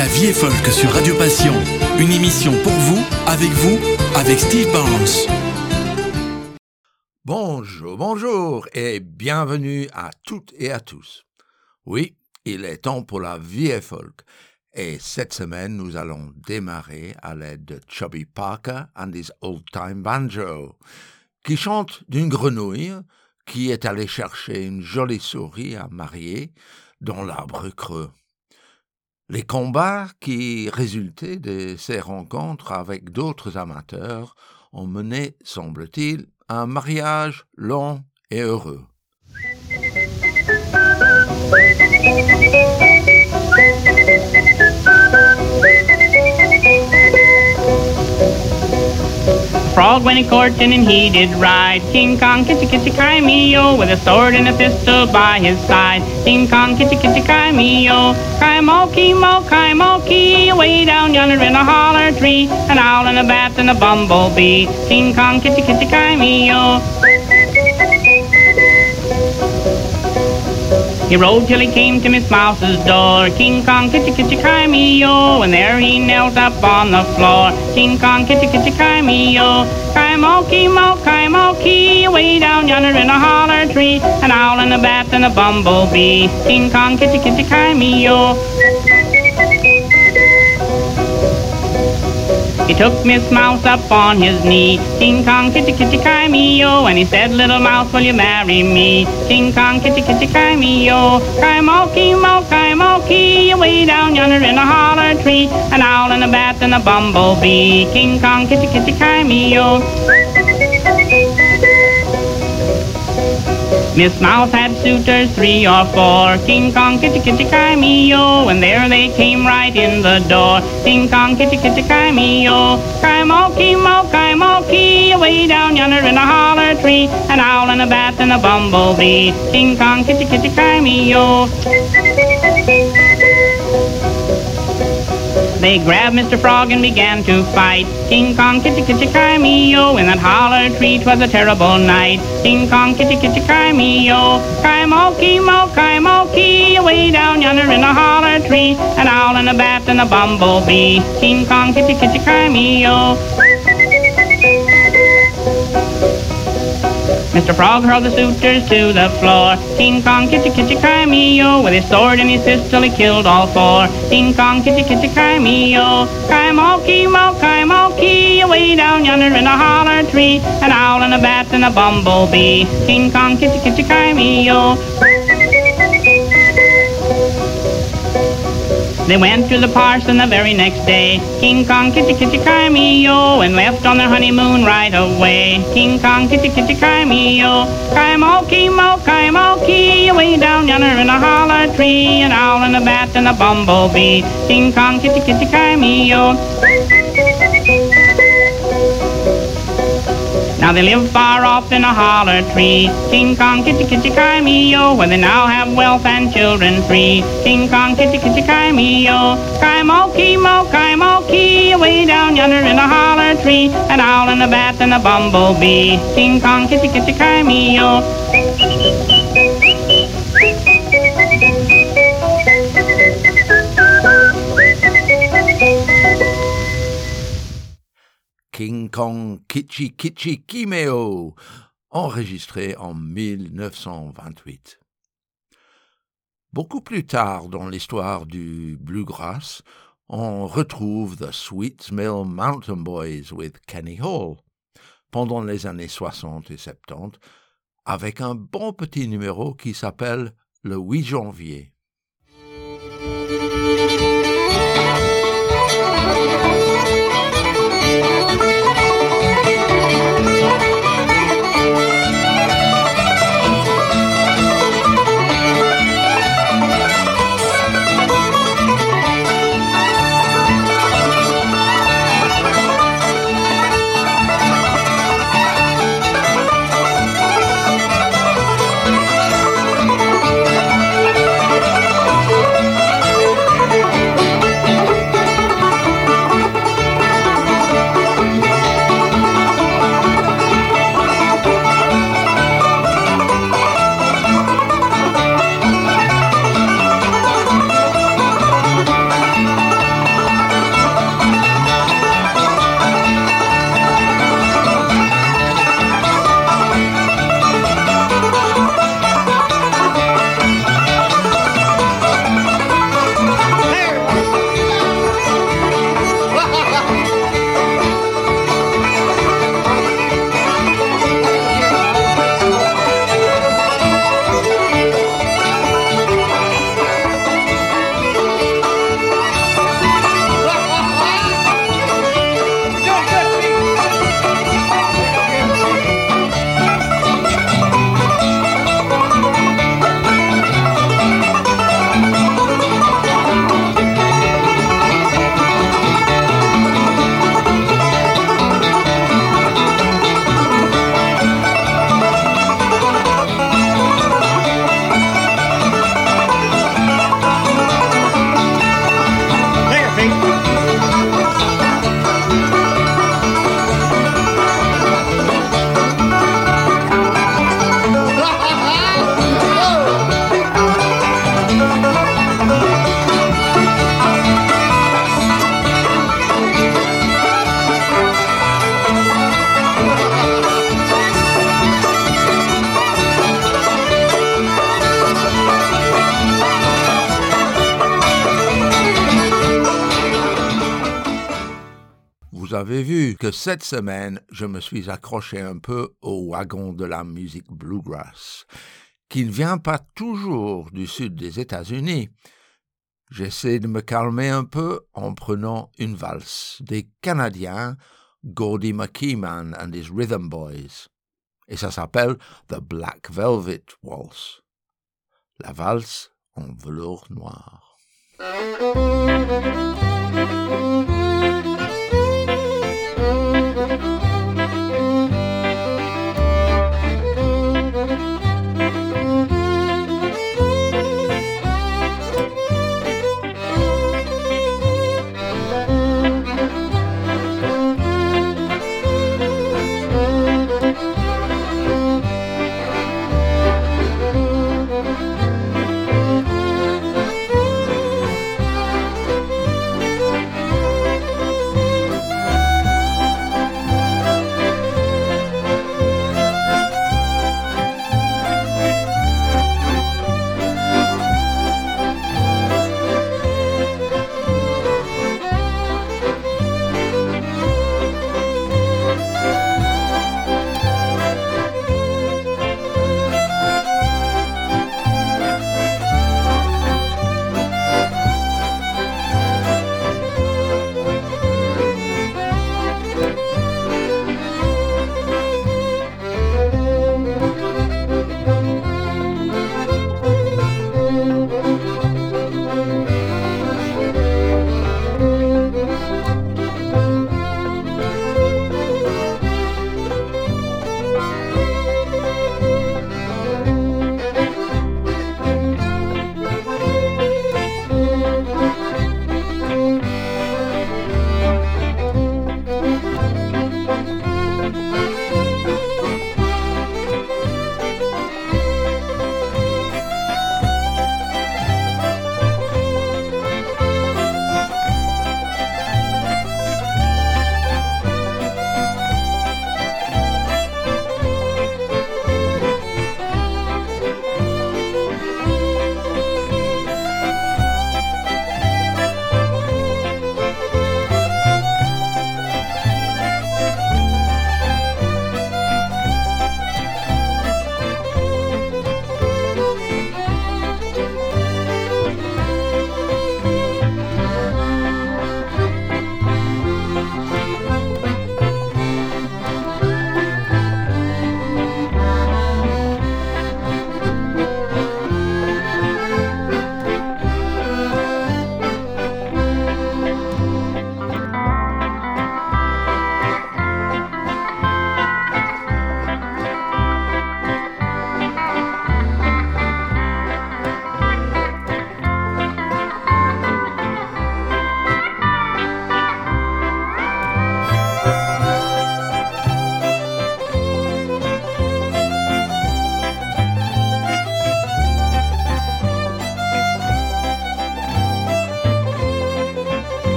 La vie est folk sur Radio Passion. Une émission pour vous, avec vous, avec Steve Barnes. Bonjour, bonjour et bienvenue à toutes et à tous. Oui, il est temps pour la vie est folk. Et cette semaine, nous allons démarrer à l'aide de Chubby Parker and his Old Time Banjo, qui chante d'une grenouille qui est allée chercher une jolie souris à marier dans l'arbre creux. Les combats qui résultaient de ces rencontres avec d'autres amateurs ont mené, semble-t-il, un mariage long et heureux. Frog went a courting and he did ride. King Kong, kitty kitty Crimeo, oh, with a sword and a pistol by his side. King Kong, kitty kitty Crimeo, oh, Kaimoki, mo, Kaimoki, way down yonder in a holler tree, an owl and a bat and a bumblebee. King Kong, kitty kitty Crimeo. Oh. He rode till he came to Miss Mouse's door. King Kong, kitty, kitty, cry me, yo. And there he knelt up on the floor. King Kong, kitty, kitty, cry me, yo. Cry moki, mo, cry moki. Way down yonder in a holler tree. An owl and a bat and a bumblebee. King Kong, kitty, kitty, cry He took Miss Mouse up on his knee. King Kong, kitty, kitty, cry me, yo. And he said, little mouse, will you marry me? King Kong, kitty, kitty, cry me, yo. Cry moki, mo, cry moki. Way down yonder in a holler tree. An owl and a bat and a bumblebee. King Kong, kitty, kitty, cry Miss Mouse had suitors three or four. King Kong, kitty, kitty, cry me, yo. And there they came right in the door. King Kong, kitty, kitty, cry me, yo. Cry moki, oh, mo, oh, cry oh, moki. Away down yonder in a holler tree. An owl and a bat and a bumblebee. King Kong, kitty, kitty, cry me, yo. They grabbed Mr. Frog and began to fight. King Kong, kitty, kitty, cry me, yo. In that holler tree, 'twas a terrible night. King Kong, kitty, kitty, cry me, yo. Cry moki, mo, cry moki. Away down yonder in a holler tree. An owl and a bat and a bumblebee. King Kong, kitty, kitty, cry Mr. Frog hurled the suitors to the floor. King Kong, cry me, yo. With his sword and his pistol, he killed all four. King Kong, me, yo. Cry moki, mo, moki. Away down yonder in a holler tree. An owl and a bat and a bumblebee. King Kong, kitty, kitty, cry They went to the parson the very next day. King Kong, kitty, kitty, cry me, yo, and left on their honeymoon right away. King Kong, kitty, kitty, cry me, yo. Cry moki, mo, cry moki, away down yonder in a holler tree. An owl and a bat and a bumblebee. King Kong, kitty, kitty, cry Now they live far off in a holler tree. King Kong, kitty, kitty, cry me, yo, where they now have wealth and children free. King Kong, kitty, kitty, cry me, yo. Moki, mo, cry moki, away down yonder in a holler tree. An owl and a bat and a bumblebee. King Kong, kitty, kitty, cry King Kong Kitchi Kitchi Kimeo, enregistré en 1928. Beaucoup plus tard dans l'histoire du bluegrass, on retrouve The Sweet Mill Mountain Boys with Kenny Hall pendant les années 60 et 70 avec un bon petit numéro qui s'appelle le 8 janvier. Cette semaine, je me suis accroché un peu au wagon de la musique bluegrass, qui ne vient pas toujours du sud des États-Unis. J'essaie de me calmer un peu en prenant une valse des Canadiens Gordy McKeeman and his Rhythm Boys. Et ça s'appelle The Black Velvet Waltz. La valse en velours noir.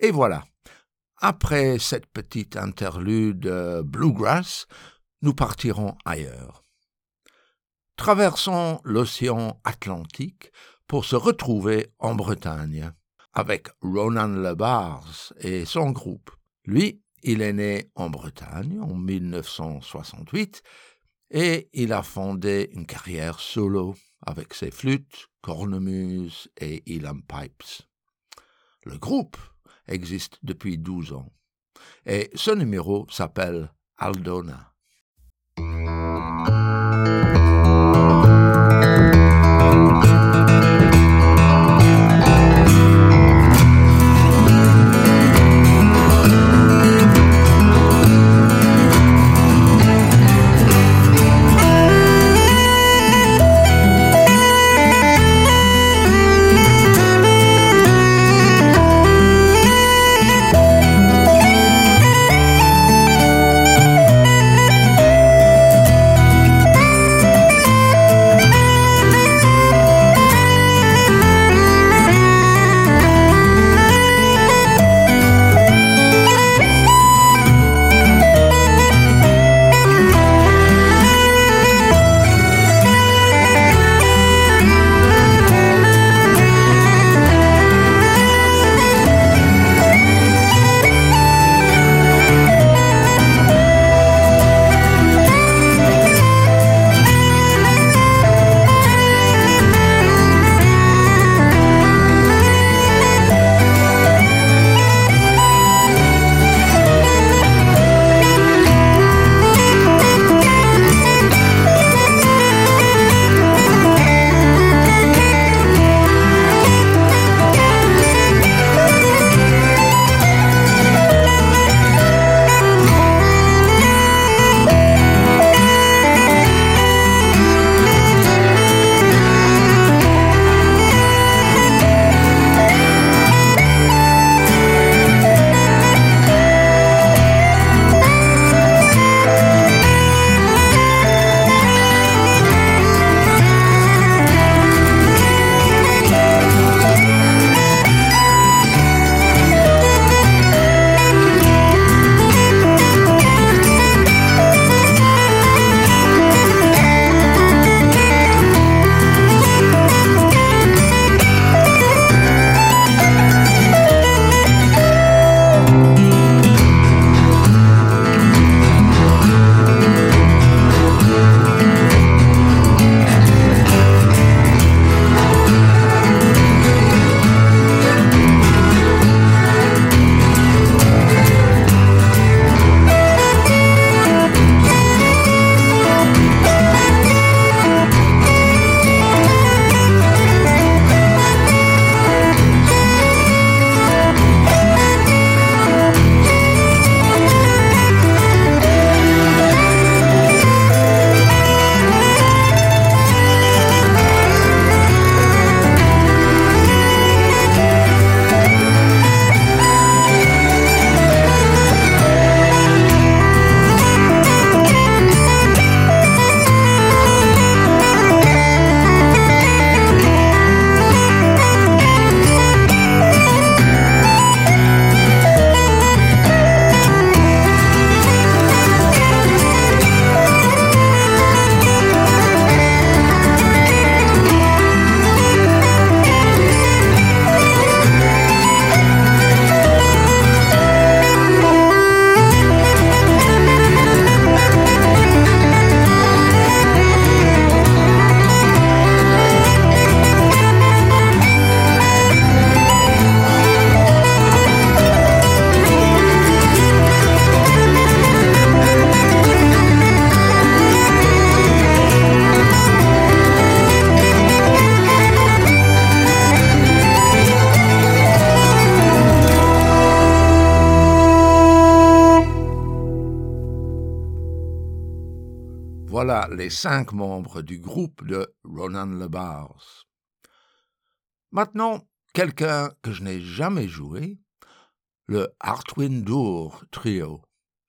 Et voilà. Après cette petite interlude bluegrass, nous partirons ailleurs. Traversons l'océan Atlantique pour se retrouver en Bretagne avec Ronan Lebars et son groupe. Lui, il est né en Bretagne en 1968 et il a fondé une carrière solo avec ses flûtes, cornemuses et elam pipes. Le groupe existe depuis 12 ans. Et ce numéro s'appelle Aldona. Les cinq membres du groupe de Ronan Le Bars. Maintenant, quelqu'un que je n'ai jamais joué, le Artwin Dour Trio.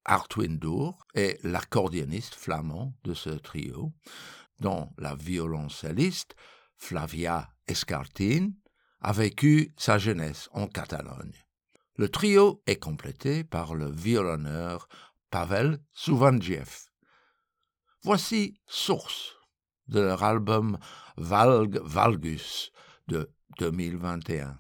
Artwin Dour est l'accordéoniste flamand de ce trio, dont la violoncelliste Flavia Escartin a vécu sa jeunesse en Catalogne. Le trio est complété par le violonneur Pavel Souvandiev. Voici Source de leur album Valg Valgus de 2021.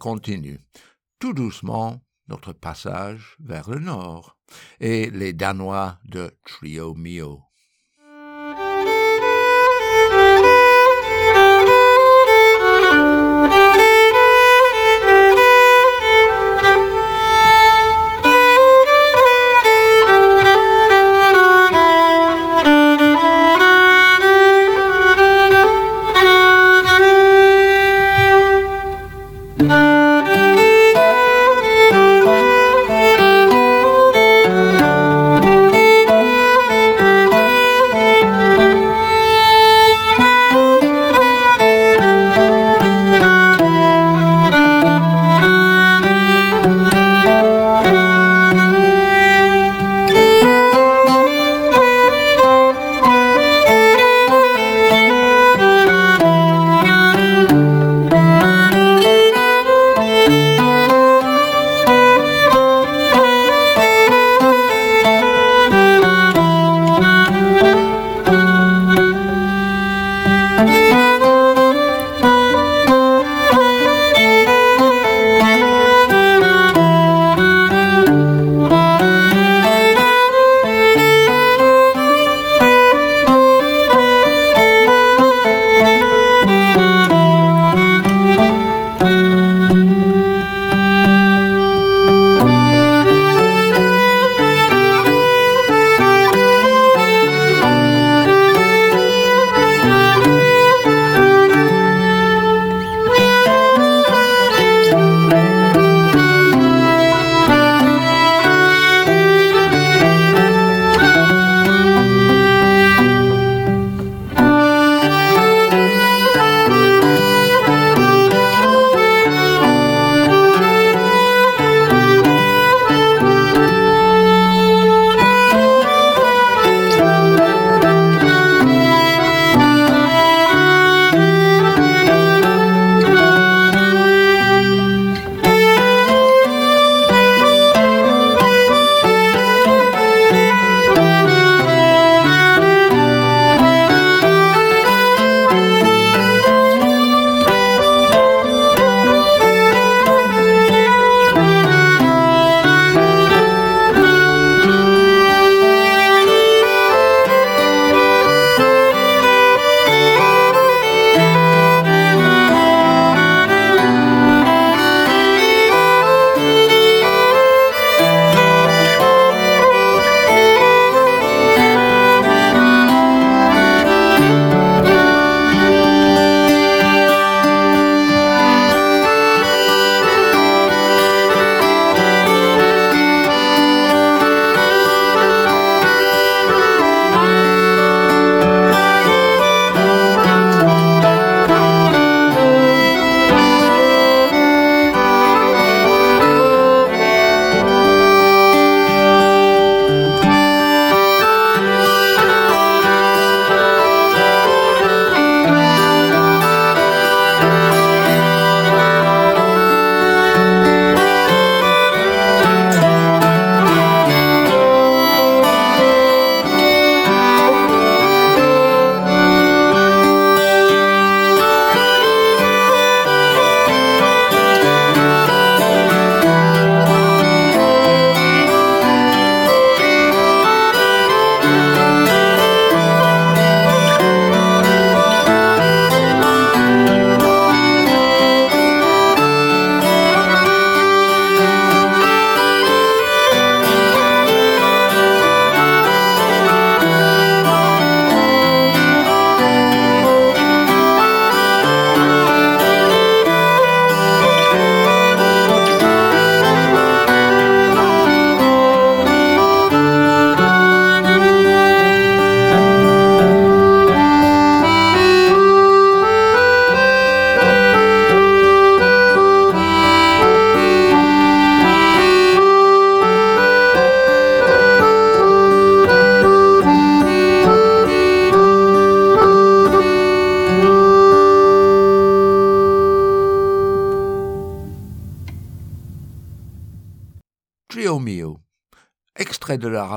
Continue tout doucement notre passage vers le nord et les Danois de Trio Mio.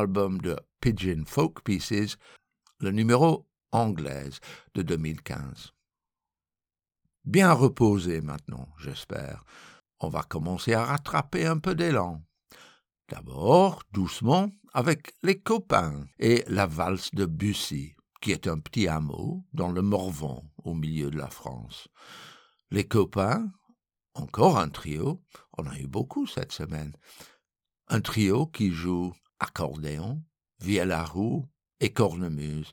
Album de Pigeon Folk Pieces, le numéro anglaise de 2015. Bien reposé maintenant, j'espère. On va commencer à rattraper un peu d'élan. D'abord, doucement, avec les copains et la valse de Bussy, qui est un petit hameau dans le Morvan, au milieu de la France. Les copains, encore un trio, on a eu beaucoup cette semaine. Un trio qui joue accordéon, vielle roue et cornemuse.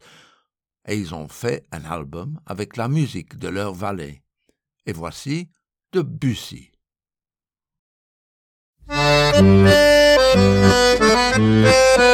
Et ils ont fait un album avec la musique de leur valet. Et voici de Bussy.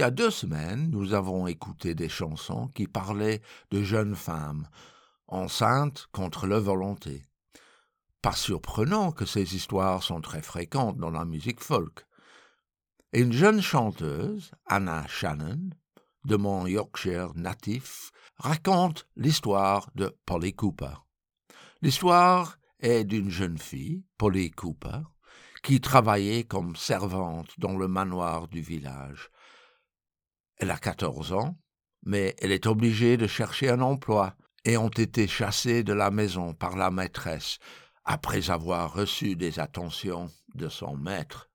y a deux semaines, nous avons écouté des chansons qui parlaient de jeunes femmes enceintes contre leur volonté. Pas surprenant que ces histoires sont très fréquentes dans la musique folk. Une jeune chanteuse, Anna Shannon, de mon Yorkshire natif, raconte l'histoire de Polly Cooper. L'histoire est d'une jeune fille, Polly Cooper, qui travaillait comme servante dans le manoir du village. Elle a 14 ans, mais elle est obligée de chercher un emploi et ont été chassés de la maison par la maîtresse après avoir reçu des attentions de son maître.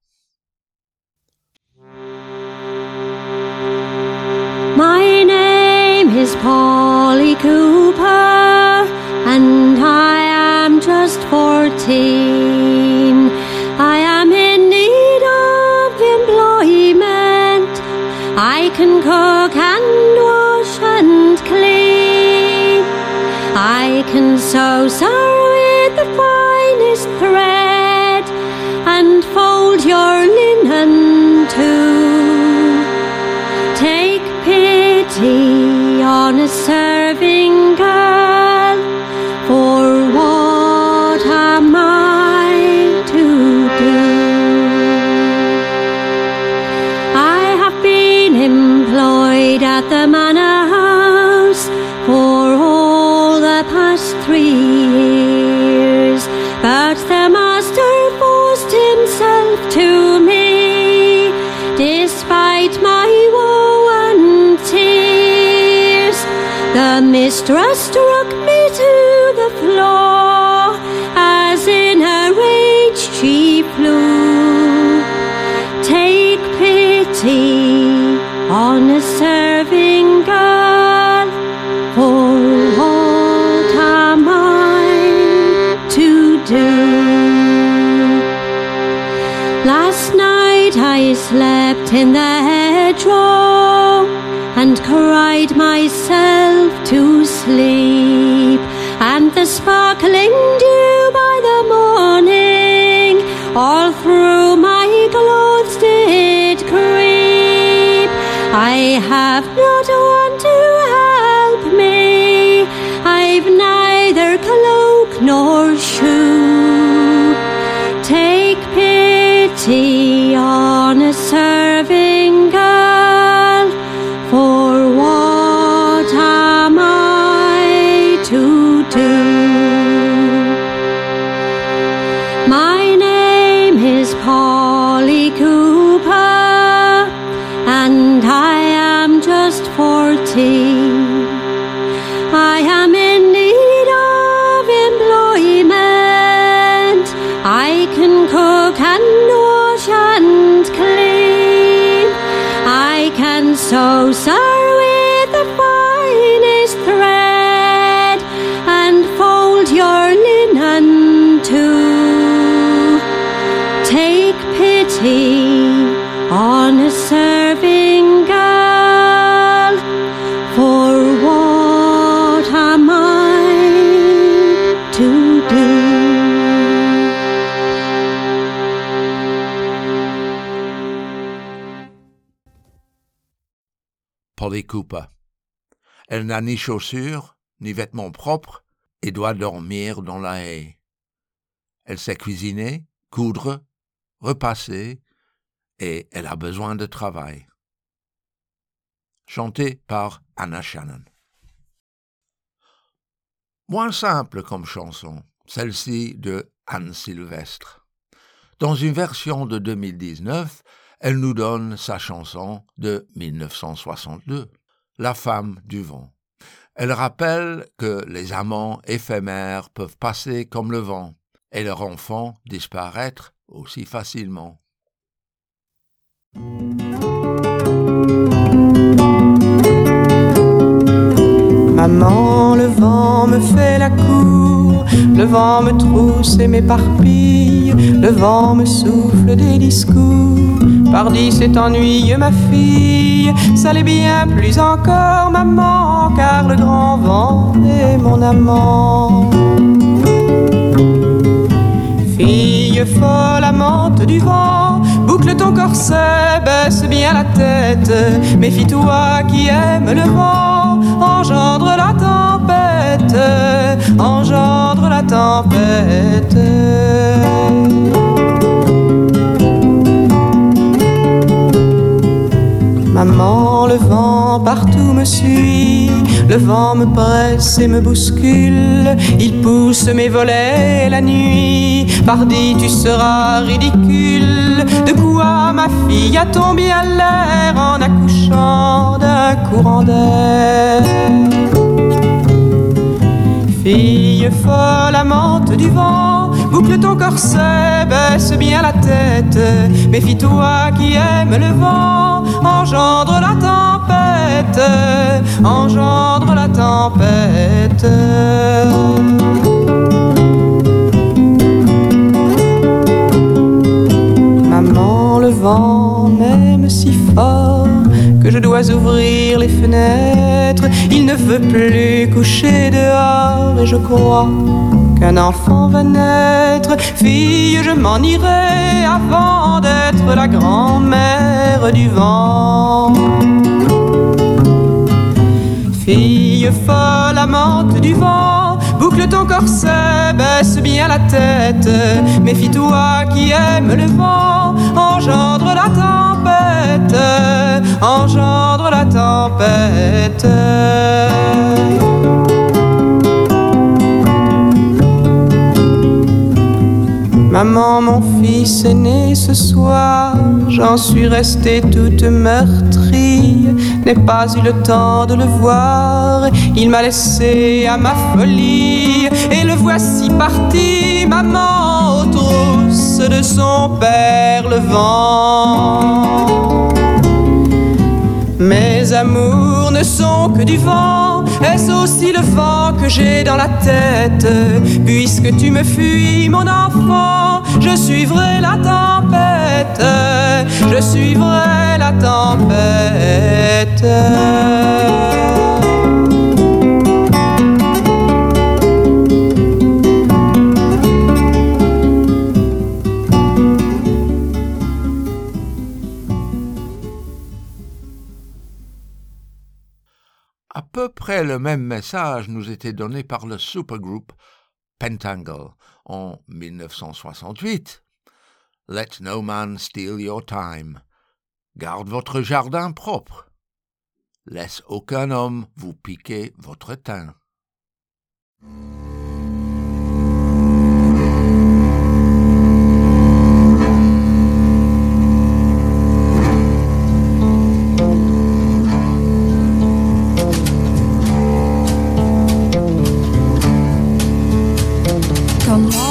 I can cook and wash and clean. I can sew, sew with the finest thread and fold your linen too. Take pity on a serving girl, The struck me to the floor, as in a rage she flew. Take pity on a serving girl, for what am I to do? Last night I slept in the through my clothes did creep. I have Elle n'a ni chaussures, ni vêtements propres, et doit dormir dans la haie. Elle sait cuisiner, coudre, repasser, et elle a besoin de travail. Chanté par Anna Shannon. Moins simple comme chanson, celle-ci de Anne Sylvestre. Dans une version de 2019, elle nous donne sa chanson de 1962, La femme du vent. Elle rappelle que les amants éphémères peuvent passer comme le vent et leur enfant disparaître aussi facilement. Maman, le vent me fait la cour, le vent me trousse et m'éparpille, le vent me souffle des discours. Pardi, c'est ennuyeux, ma fille, ça l'est bien plus encore, maman, car le grand vent est mon amant. Fille folle, amante du vent, boucle ton corset, baisse bien la tête. Méfie-toi qui aime le vent, engendre la tempête, engendre la tempête. Le vent partout me suit, le vent me presse et me bouscule, il pousse mes volets la nuit, pardi tu seras ridicule, de quoi ma fille a tombé à l'air en accouchant d'un courant d'air. Fille folle, amante du vent, boucle ton corset, baisse bien la tête. Méfie-toi qui aime le vent, engendre la tempête, engendre la tempête. Maman, le vent m'aime si fort que je dois ouvrir les fenêtres. Il ne veut plus coucher dehors et je crois qu'un enfant va naître. Fille, je m'en irai avant d'être la grand-mère du vent. Fille folle, amante du vent, boucle ton corset, baisse bien la tête. Méfie-toi qui aime le vent, engendre la tempête, engendre la tempête. Maman, mon fils est né ce soir, j'en suis restée toute meurtrie, n'ai pas eu le temps de le voir, il m'a laissé à ma folie, et le voici parti, maman, aux trousses de son père le vent. Mes amours ne sont que du vent, est-ce aussi le vent que j'ai dans la tête? Puisque tu me fuis, mon enfant, je suivrai la tempête, je suivrai la tempête. Peu près le même message nous était donné par le supergroupe Pentangle en 1968. Let no man steal your time. Garde votre jardin propre. Laisse aucun homme vous piquer votre teint. from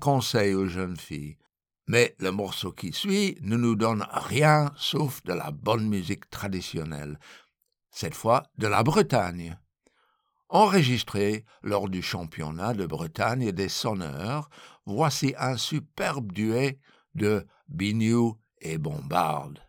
Conseils aux jeunes filles. Mais le morceau qui suit ne nous donne rien sauf de la bonne musique traditionnelle, cette fois de la Bretagne. Enregistré lors du championnat de Bretagne des sonneurs, voici un superbe duet de Biniou et Bombarde.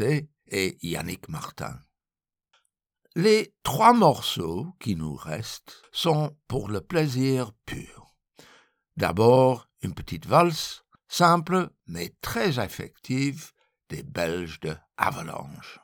Et Yannick Martin. Les trois morceaux qui nous restent sont pour le plaisir pur. D'abord, une petite valse, simple mais très effective, des Belges de Avalanche.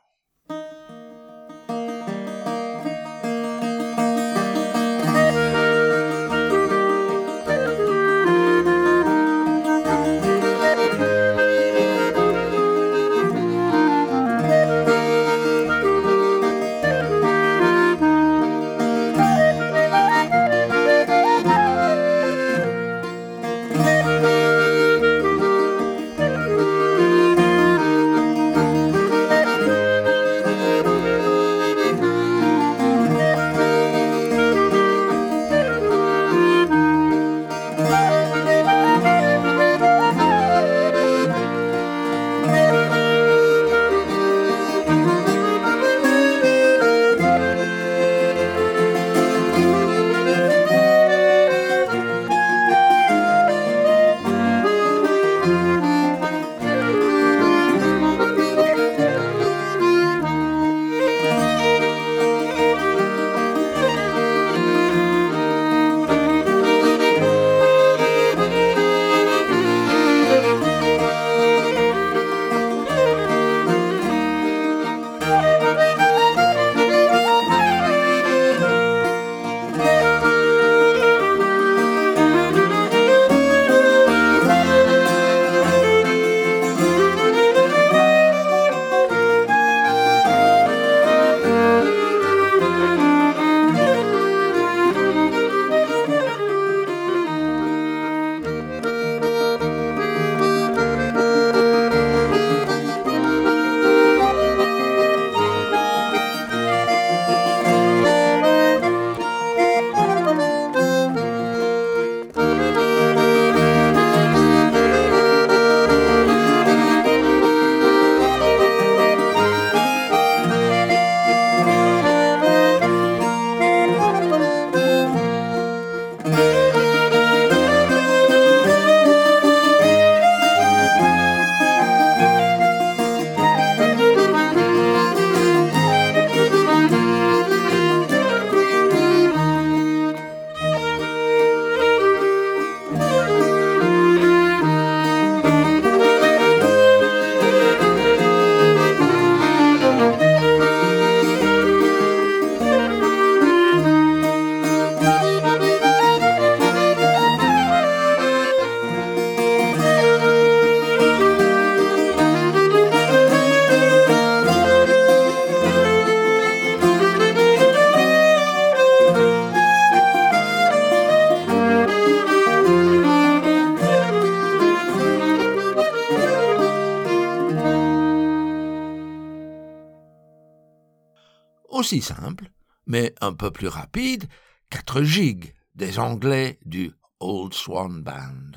Simple, mais un peu plus rapide, 4 gigs des Anglais du Old Swan Band.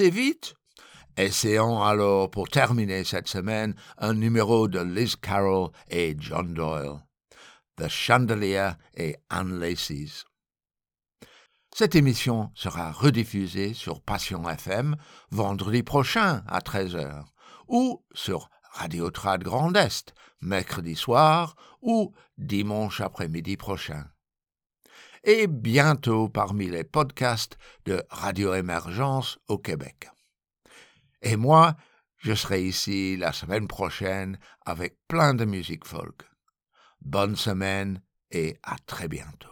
Vite Essayons alors pour terminer cette semaine un numéro de Liz Carroll et John Doyle, The Chandelier et Anne Lacey's. Cette émission sera rediffusée sur Passion FM vendredi prochain à 13h ou sur Radio Trad Grand Est mercredi soir ou dimanche après-midi prochain. Et bientôt parmi les podcasts de Radio Émergence au Québec. Et moi, je serai ici la semaine prochaine avec plein de musique folk. Bonne semaine et à très bientôt.